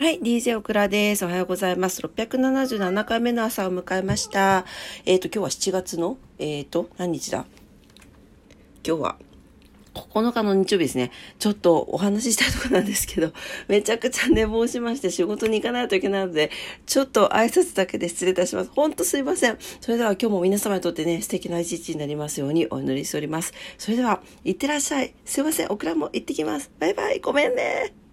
はい、DJ オクラです。おはようございます。677回目の朝を迎えました。えっ、ー、と、今日は7月の、えっ、ー、と、何日だ？今日は9日の日曜日ですね。ちょっとお話ししたいとこなんですけど、めちゃくちゃ寝坊しまして仕事に行かないといけないので、ちょっと挨拶だけで失礼いたします。ほんとすいません。それでは今日も皆様にとってね、素敵な一日になりますようにお祈りしております。それでは、いってらっしゃい。すいません。オクラも行ってきます。バイバイ。ごめんね。